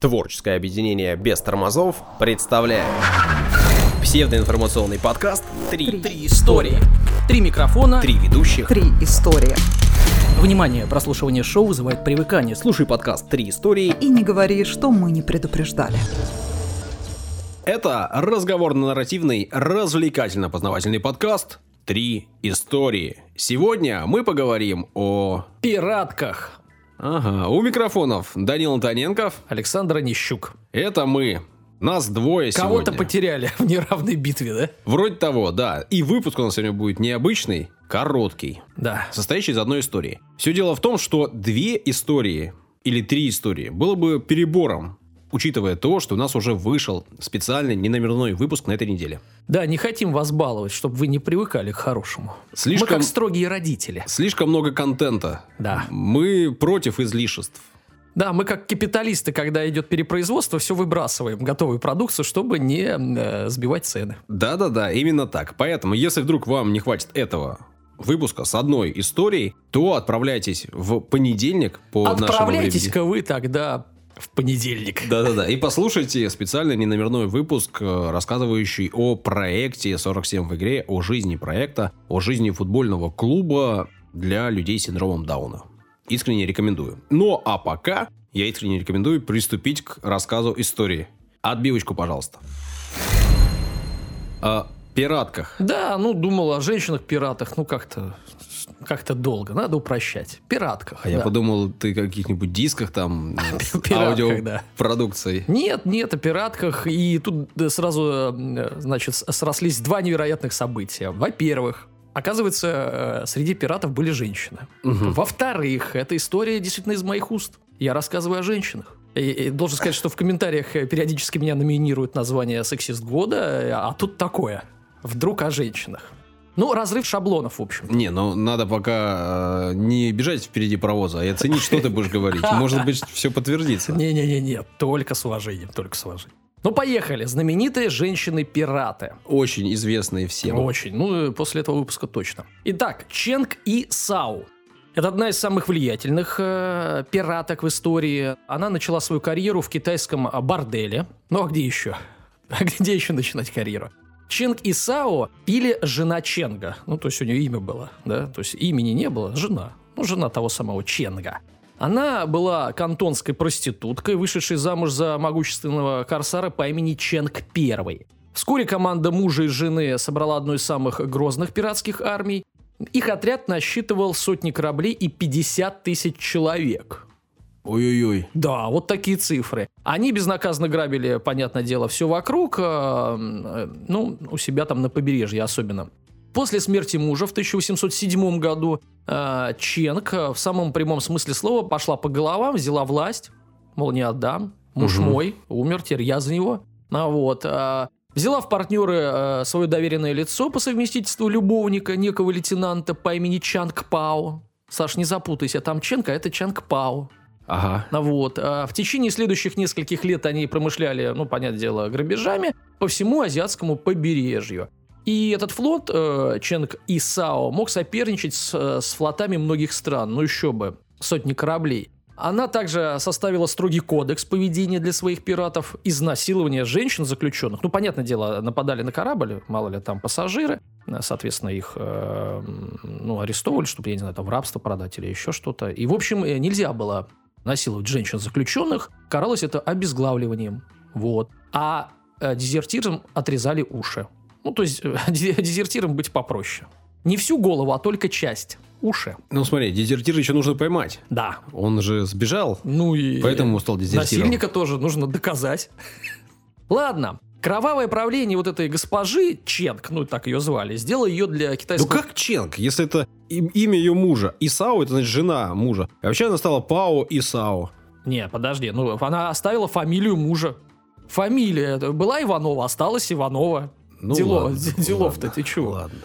Творческое объединение без тормозов представляет псевдоинформационный подкаст «Три, Три истории. Три микрофона. Три ведущих». Три истории. Внимание, прослушивание шоу вызывает привыкание. Слушай подкаст «Три истории». И не говори, что мы не предупреждали. Это разговорно-нарративный, развлекательно-познавательный подкаст «Три истории». Сегодня мы поговорим о... Пиратках. Ага, у микрофонов Данил Антоненков. Александр Нищук. Это мы. Нас двое Кого-то сегодня. потеряли в неравной битве, да? Вроде того, да. И выпуск у нас сегодня будет необычный, короткий, Да. состоящий из одной истории. Все дело в том, что две истории или три истории было бы перебором, учитывая то, что у нас уже вышел специальный неномерной выпуск на этой неделе. Да, не хотим вас баловать, чтобы вы не привыкали к хорошему. Слишком- Мы как строгие родители. Слишком много контента. Да. Мы против излишеств. Да, мы как капиталисты, когда идет перепроизводство, все выбрасываем, готовую продукцию, чтобы не э, сбивать цены. Да-да-да, именно так. Поэтому, если вдруг вам не хватит этого выпуска с одной историей, то отправляйтесь в понедельник по. Отправляйтесь-ка вы тогда в понедельник. Да-да-да. И послушайте специальный неномерной выпуск, э, рассказывающий о проекте 47 в игре, о жизни проекта, о жизни футбольного клуба для людей с синдромом Дауна. Искренне рекомендую. Ну, а пока я искренне рекомендую приступить к рассказу истории. Отбивочку, пожалуйста. О пиратках. Да, ну думал о женщинах-пиратах, ну как-то как-то долго, надо упрощать. Пиратках. А я да. подумал, ты каких-нибудь дисках там, да. аудиопродукцией. Нет, нет, о пиратках. И тут э, сразу, э, значит, срослись два невероятных события. Во-первых, оказывается, э, среди пиратов были женщины. Во-вторых, эта история действительно из моих уст. Я рассказываю о женщинах. И, и должен сказать, что в комментариях э, периодически меня номинируют название «Сексист года», э, а тут такое. Вдруг о женщинах. Ну, разрыв шаблонов, в общем. Не, ну надо пока э, не бежать впереди паровоза, а оценить, что ты будешь говорить. Может быть, все подтвердится. Не-не-не, только с уважением, только с уважением. Ну, поехали. Знаменитые женщины-пираты. Очень известные всем. Очень. Ну, э, после этого выпуска точно. Итак, Ченг И Сау. Это одна из самых влиятельных э, пираток в истории. Она начала свою карьеру в китайском а, борделе. Ну, а где еще? А где еще начинать карьеру? Ченг и Сао или жена Ченга. Ну, то есть у нее имя было, да? То есть имени не было, жена. Ну, жена того самого Ченга. Она была кантонской проституткой, вышедшей замуж за могущественного корсара по имени Ченг I. Вскоре команда мужа и жены собрала одну из самых грозных пиратских армий. Их отряд насчитывал сотни кораблей и 50 тысяч человек. Ой-ой-ой. Да, вот такие цифры. Они безнаказанно грабили, понятное дело, все вокруг, э, ну, у себя там на побережье особенно. После смерти мужа в 1807 году э, Ченг э, в самом прямом смысле слова пошла по головам, взяла власть, мол, не отдам, муж Мгм. мой, умер, теперь я за него. А вот, взяла в партнеры э, свое доверенное лицо по совместительству любовника, некого лейтенанта по имени Чанг Пао. Саш, не запутайся, там Ченг, а это Чанг Пао. Ага. Вот. А В течение следующих нескольких лет они промышляли, ну, понятное дело, грабежами по всему азиатскому побережью. И этот флот, э, Ченг и Сао, мог соперничать с, э, с флотами многих стран, ну еще бы, сотни кораблей. Она также составила строгий кодекс поведения для своих пиратов, изнасилование женщин заключенных. Ну, понятное дело, нападали на корабль, мало ли там пассажиры, соответственно, их э, ну, арестовывали, чтобы, я не знаю, там в рабство продать или еще что-то. И, в общем, э, нельзя было насиловать женщин-заключенных, каралось это обезглавливанием. Вот. А э, дезертирам отрезали уши. Ну, то есть, э, дезертирам быть попроще. Не всю голову, а только часть. Уши. Ну смотри, дезертира еще нужно поймать. Да. Он же сбежал, Ну и... поэтому стал дезертиром. Насильника тоже нужно доказать. Ладно. Кровавое правление вот этой госпожи Ченг, ну так ее звали, сделало ее для Ну китайского... как Ченг, если это им- имя ее мужа? Исао, это значит жена мужа. А вообще она стала Пао Исао. Не, подожди, ну она оставила фамилию мужа. Фамилия это была Иванова, осталась Иванова. Ну, Дело- ладно, делов-то ладно, ты чего? Ладно.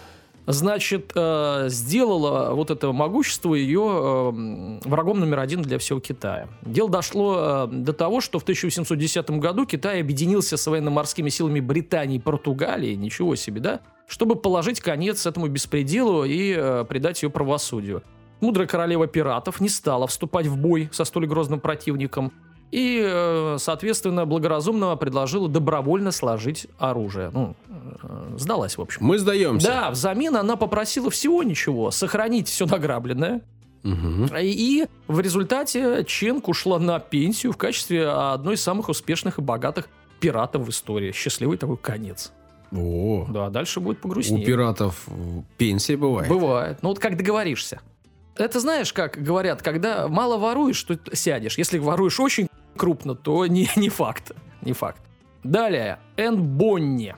Значит, э, сделала вот это могущество ее э, врагом номер один для всего Китая. Дело дошло э, до того, что в 1810 году Китай объединился с военно-морскими силами Британии и Португалии, ничего себе, да, чтобы положить конец этому беспределу и предать ее правосудию. Мудрая королева пиратов не стала вступать в бой со столь грозным противником. И, э, соответственно, благоразумно предложила добровольно сложить оружие. Ну, э, сдалась, в общем. Мы сдаемся. Да, взамен она попросила всего ничего, сохранить все награбленное. Мгм. И в результате Ченк ушла на пенсию в качестве одной из самых успешных и богатых пиратов в истории. Счастливый такой конец. О, Да, дальше будет у погрустнее. пиратов э, пенсия бывает. Бывает. Ну вот как договоришься. Это знаешь, как говорят, когда мало воруешь, то сядешь. Если воруешь очень крупно, то не, не факт. Не факт. Далее. Энн Бонни.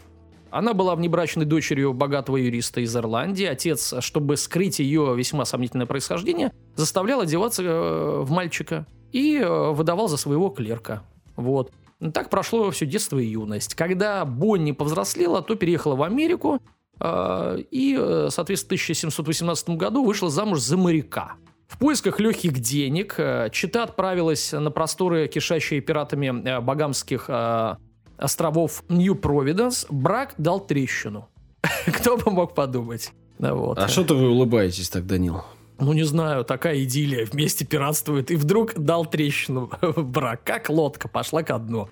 Она была внебрачной дочерью богатого юриста из Ирландии. Отец, чтобы скрыть ее весьма сомнительное происхождение, заставлял одеваться э, в мальчика и э, выдавал за своего клерка. Вот. Так прошло все детство и юность. Когда Бонни повзрослела, то переехала в Америку э, и, соответственно, в 1718 году вышла замуж за моряка. В поисках легких денег э, Чита отправилась на просторы, кишащие пиратами э, Багамских э, островов Нью-Провиденс. Брак дал трещину. Кто бы мог подумать. Вот. А что-то вы улыбаетесь так, Данил? Ну, не знаю, такая идиллия. Вместе пиратствуют. И вдруг дал трещину брак. Как лодка пошла ко дну.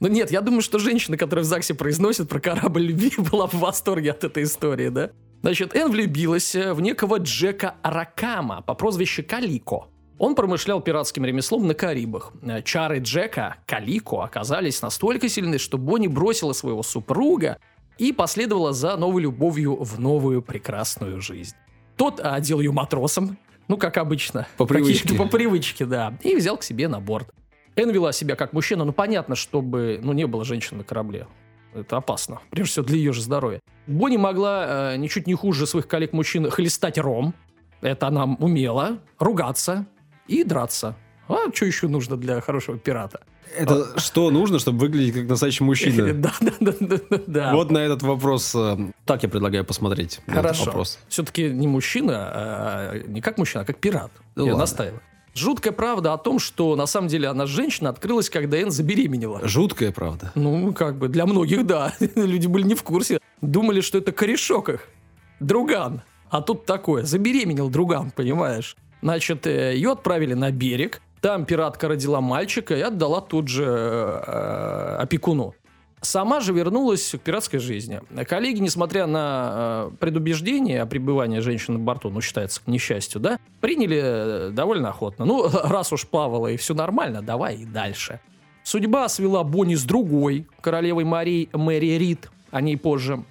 Ну нет, я думаю, что женщина, которая в ЗАГСе произносит про корабль любви, была в восторге от этой истории, да? Значит, Энн влюбилась э, в некого Джека Аракама по прозвищу Калико. Он промышлял пиратским ремеслом на Карибах. Э, Чары Джека Калико оказались настолько сильны, что Бонни бросила своего супруга и последовала за новой любовью в новую прекрасную жизнь. Тот одел ее матросом, ну, как обычно. По привычке. По привычке, да. И взял к себе на борт. Энн вела себя как мужчина, ну, понятно, чтобы, ну, не было женщин на корабле. Это опасно. Прежде всего, для ее же здоровья. Бонни могла э, ничуть не хуже своих коллег-мужчин хлестать ром. Это она умела. Ругаться и драться. А что еще нужно для хорошего пирата? Это что нужно, чтобы выглядеть как настоящий мужчина? Да, да, да, да, да. Вот на этот вопрос, э, так я предлагаю посмотреть. Хорошо. Все-таки не мужчина, а не как мужчина, а как пират. Ну Я ладно. настаиваю. Жуткая правда о том, что на самом деле она женщина открылась, когда Энн забеременела. Жуткая правда. Ну, как бы, для многих, да. Люди были не в курсе. Думали, что это корешок их. Друган. А тут такое. Забеременел друган, понимаешь? Значит, э, ее отправили на берег. Там пиратка родила мальчика и отдала тут же э, опекуну. Сама же вернулась к пиратской жизни. Коллеги, несмотря на э, предубеждение о пребывании женщины на борту, ну, считается к несчастью, да, приняли э, довольно охотно. Ну, раз уж плавала и все нормально, давай и дальше. Судьба свела Бонни с другой, королевой Марии Мэри Рид, о ней позже.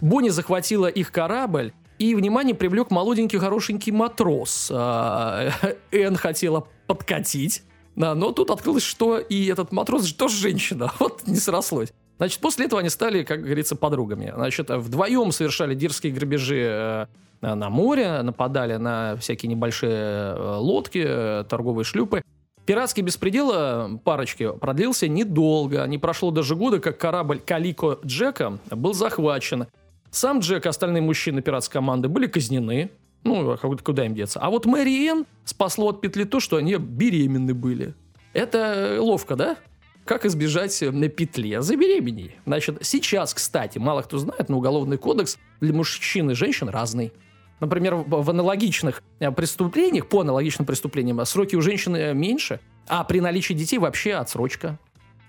Бонни захватила их корабль, и внимание привлек молоденький хорошенький матрос. А, Энн хотела подкатить, да, но тут открылось, что и этот матрос же тоже женщина. Вот не срослось. Значит, после этого они стали, как говорится, подругами. Значит, вдвоем совершали дерзкие грабежи э, на море, нападали на всякие небольшие э, лодки, э, торговые шлюпы. Пиратский беспредел парочки продлился недолго. Не прошло даже года, как корабль Калико Джека был захвачен. Сам Джек и остальные мужчины пиратской команды были казнены. Ну, а куда- им деться? А вот Мэри Энн спасло от петли то, что они беременны были. Это ловко, да? Как избежать э, на петле? Забеременей. Значит, сейчас, кстати, мало кто знает, но уголовный кодекс для мужчин и женщин разный. Например, в аналогичных э, преступлениях, по аналогичным преступлениям, э, сроки у женщины э, меньше, а при наличии детей вообще отсрочка.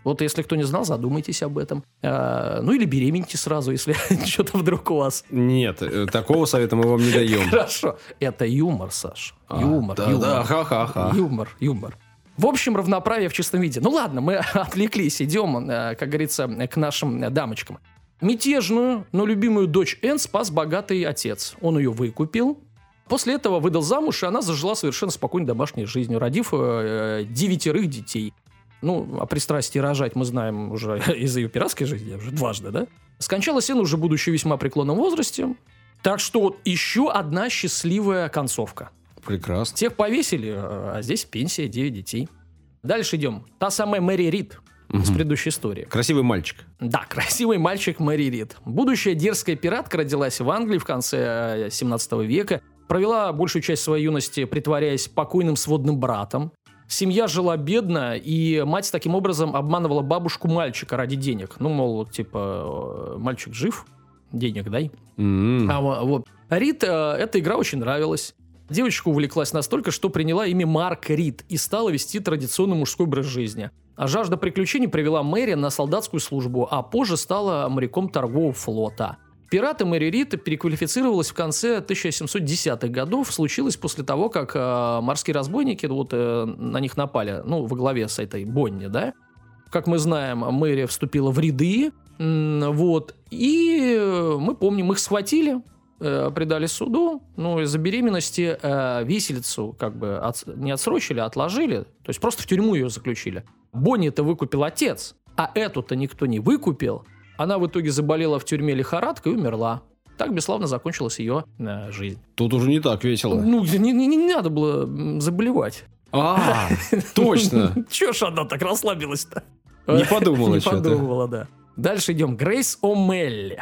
Вот если кто не знал, задумайтесь об этом. Э, ну или беременьте сразу, если что-то вдруг у вас. Нет, э, такого совета мы вам не даем. Хорошо. Это юмор, Саш. А, Юмор, да, ха-ха-ха. Юмор, юмор. В общем, равноправие в чистом виде. Ну ладно, мы отвлеклись, идем, э, как говорится, к нашим э, дамочкам. Мятежную, но любимую дочь Энн спас богатый отец. Он ее выкупил. После этого выдал замуж, и она зажила совершенно спокойной домашней жизнью, родив э, девятерых детей. Ну, о пристрастии рожать мы знаем уже из ее пиратской жизни, уже дважды, да? Скончалась Энн уже будучи весьма преклонном возрасте. Так что еще одна счастливая концовка. Прекрасно. Тех повесили, а здесь пенсия, 9 детей. Дальше идем. Та самая Мэри Рид из предыдущей истории. Красивый мальчик. Да, красивый мальчик Мэри Рид. Будущая дерзкая пиратка родилась в Англии в конце э, 17 века. Провела большую часть своей юности, притворяясь покойным сводным братом. Семья жила бедно, и мать таким образом обманывала бабушку мальчика ради денег. Ну, мол, типа, э, мальчик жив, денег дай. М. А, во- вот. Рит э, эта игра очень нравилась. Девочка увлеклась настолько, что приняла имя Марк Рид и стала вести традиционный мужской образ жизни. А жажда приключений привела Мэри на солдатскую службу, а позже стала моряком торгового флота. Пираты Мэри Рид переквалифицировалась в конце 1710-х годов. Случилось после того, как э, морские разбойники вот, э, на них напали, ну, во главе с этой Бонни, да. Как мы знаем, Мэри вступила в ряды, вот, и мы помним, их схватили, э, предали суду, ну, из-за беременности э, виселицу как бы от- не отсрочили, а отложили, то есть просто в тюрьму ее заключили. Бонни-то выкупил отец, а эту-то никто не выкупил. Она в итоге заболела в тюрьме лихорадкой и умерла. Так бесславно закончилась ее э, жизнь. Тут уже не так весело. Ну, не, не- не надо было заболевать. А, точно. Чего ж она так расслабилась-то? Не подумала Не что-то. подумала, да. Дальше идем. Грейс О'Мелли.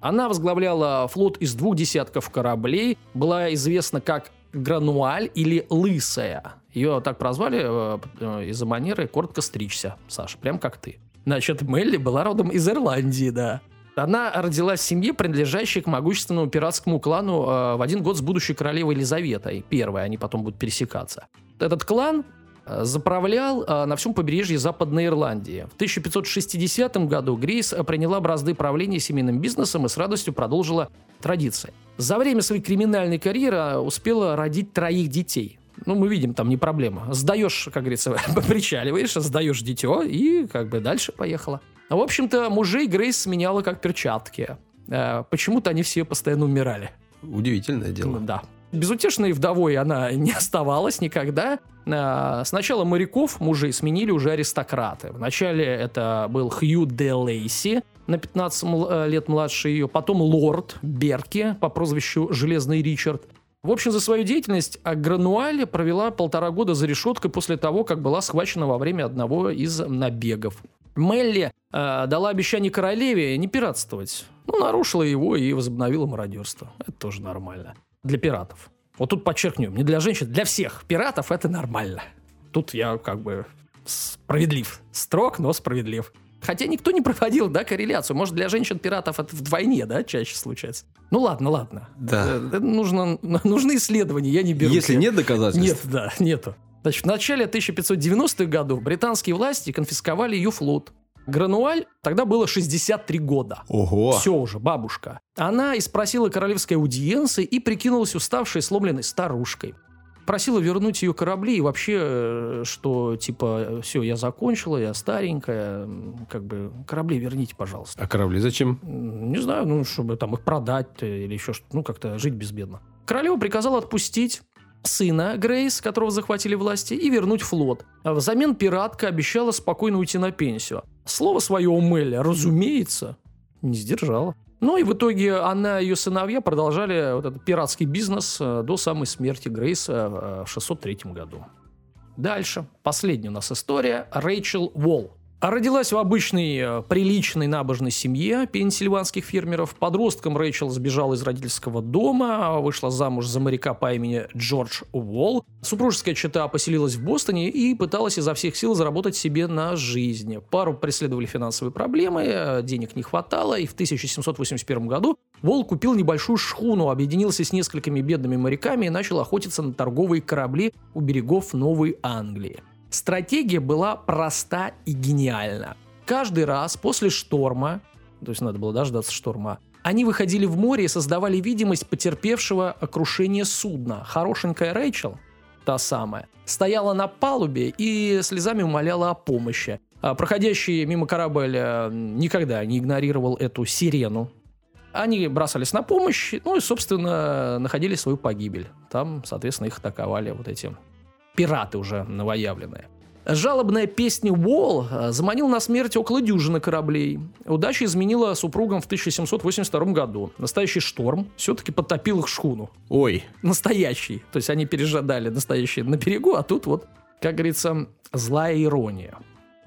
Она возглавляла флот из двух десятков кораблей, была известна как Грануаль или Лысая. Ее так прозвали э, э, из-за манеры коротко стричься, Саша, прям как ты. Значит, Мелли была родом из Ирландии, да. Она родилась в семье, принадлежащей к могущественному пиратскому клану э, в один год с будущей королевой Елизаветой. Первой, они потом будут пересекаться. Этот клан э, заправлял э, на всем побережье Западной Ирландии. В 1560 году Грейс э, приняла бразды правления семейным бизнесом и с радостью продолжила традиции. За время своей криминальной карьеры э, успела родить троих детей. Ну, мы видим, там не проблема. Сдаешь, как говорится, причаливаешь, сдаешь дитё и как бы дальше поехала. В общем-то, мужей Грейс сменяла как перчатки. Э, Почему-то они все постоянно умирали. Удивительное дело. Да. Безутешной вдовой она не оставалась никогда. А, Сначала моряков, мужей, сменили уже аристократы. Вначале это был Хью де Лейси, на 15 мл- э, лет младше ее, потом лорд Берки по прозвищу Железный Ричард. В общем, за свою деятельность Грануаль провела полтора года за решеткой после того, как была схвачена во время одного из набегов. Мелли э, дала обещание королеве не пиратствовать. Ну, нарушила его и возобновила мародерство. Это тоже нормально. Для пиратов. Вот тут подчеркнем, не для женщин, для всех пиратов это нормально. Тут я как бы справедлив. Строг, но справедлив. Хотя никто не проводил, да, корреляцию. Может, для женщин-пиратов это вдвойне, да, чаще случается. Ну ладно, ладно. Да. Э, это нужно, нужны исследования, я не беру. Если нет доказательств, Нет, да, нету. Значит, в начале 1590-х годов британские власти конфисковали ее флот. Грануаль тогда было 63 года. Ого. Все уже, бабушка. Она испросила королевской аудиенции и прикинулась уставшей, сломленной старушкой. Просила вернуть ее корабли и вообще, э, что типа, все, я закончила, я старенькая, как бы корабли верните, пожалуйста. А корабли зачем? Не знаю, ну, чтобы там их продать э, или еще что-то, ну, как-то жить безбедно. Королева приказала отпустить сына Грейс, которого захватили власти, и вернуть флот. А взамен пиратка обещала спокойно уйти на пенсию. Слово свое у Мелли, разумеется, не сдержала. Ну и в итоге она и ее сыновья продолжали вот этот пиратский бизнес э, до самой смерти Грейс э, в 603 году. Дальше. Последняя у нас история. Рэйчел Уолл. А Родилась в обычной, э, приличной, набожной семье пенсильванских фермеров. Подростком Рэйчел сбежала из родительского дома, вышла замуж за моряка по имени Джордж Уолл. Супружеская чета поселилась в Бостоне и пыталась изо всех сил заработать себе на жизнь. Пару преследовали финансовые проблемы, э, денег не хватало, и в 1781 году Уолл купил небольшую шхуну, объединился с несколькими бедными моряками и начал охотиться на торговые корабли у берегов Новой Англии. Стратегия была проста и гениальна. Каждый раз после шторма, то есть надо было дождаться шторма, они выходили в море и создавали видимость потерпевшего крушение судна. Хорошенькая Рэйчел, та самая, стояла на палубе и слезами умоляла о помощи. А проходящий мимо корабль никогда не игнорировал эту сирену. Они бросались на помощь, ну и, собственно, находили свою погибель. Там, соответственно, их атаковали вот эти пираты уже новоявленные. Жалобная песня Уолл э, заманил на смерть около дюжины кораблей. Удача изменила супругам в 1782 году. Настоящий шторм все-таки подтопил их шхуну. Ой, Настоящий. То есть они пережидали настоящий на берегу, а тут вот, как говорится, злая ирония.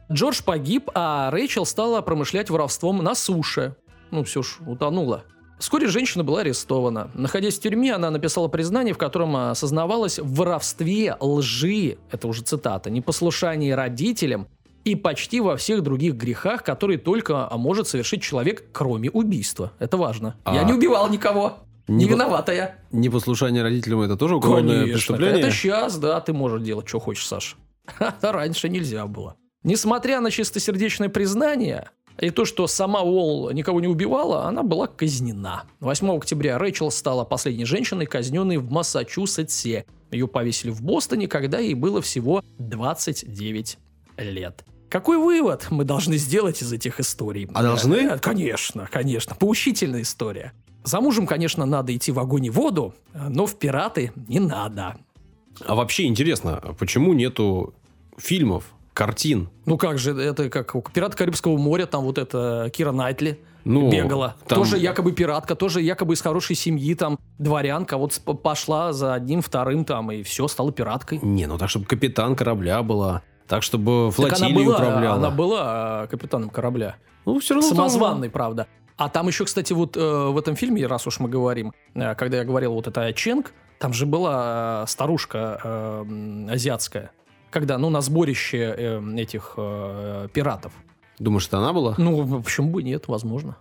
Джордж погиб, а Рэйчел стала промышлять воровством на суше. Ну, все ж, утонула. Вскоре женщина была арестована. Находясь в тюрьме, она написала признание, в котором осознавалась в воровстве, лжи, это уже цитата, непослушании родителям и почти во всех других грехах, которые только может совершить человек, кроме убийства. Это важно. Я А- не убивал никого. Не, по- виновата я. Непослушание родителям это тоже уголовное Конечно. преступление? Это сейчас, да, ты можешь делать, что хочешь, Саша. А раньше нельзя было. Несмотря на чистосердечное признание и то, что сама Уолл никого не убивала, она была казнена. 8 октября Рэйчел стала последней женщиной, казненной в Массачусетсе. Ее повесили в Бостоне, когда ей было всего 29 лет. Какой вывод мы должны сделать из этих историй? А должны? Э, Конечно, конечно. Поучительная история. За мужем, конечно, надо идти в огонь и воду, но в пираты не надо. А вообще интересно, почему нету фильмов, картин? Ну как же, это как у «Пират Карибского моря», там вот это Кира Найтли Ну, бегала. там- Тоже якобы пиратка, тоже якобы из хорошей семьи, там, дворянка, вот пошла за одним, вторым там, и все, стала пираткой. Не, ну так, чтобы капитан корабля была, так, чтобы Так она флотилией была, управляла. она была а, капитаном корабля. Ну, все равно там- Самозванный, правда. А там еще, кстати, вот э, в этом фильме, раз уж мы говорим, э, когда я говорил вот это Ченг, там же была э, старушка э, азиатская, когда, ну, на сборище э, этих э, пиратов. Думаешь, это она была? Ну, почему бы нет, возможно.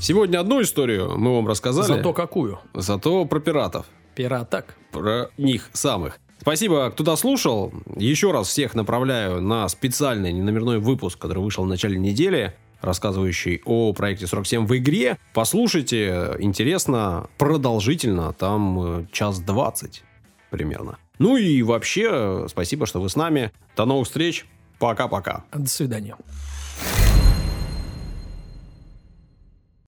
Сегодня одну историю мы вам рассказали. Зато какую? Зато про пиратов. Пираток. Про них самых. Спасибо, кто дослушал. Еще раз всех направляю на специальный неномерной выпуск, который вышел в начале недели, рассказывающий о проекте 47 в игре. Послушайте, интересно, продолжительно, там э, час двадцать примерно. Ну и вообще, спасибо, что вы с нами. До новых встреч. Пока-пока. До свидания.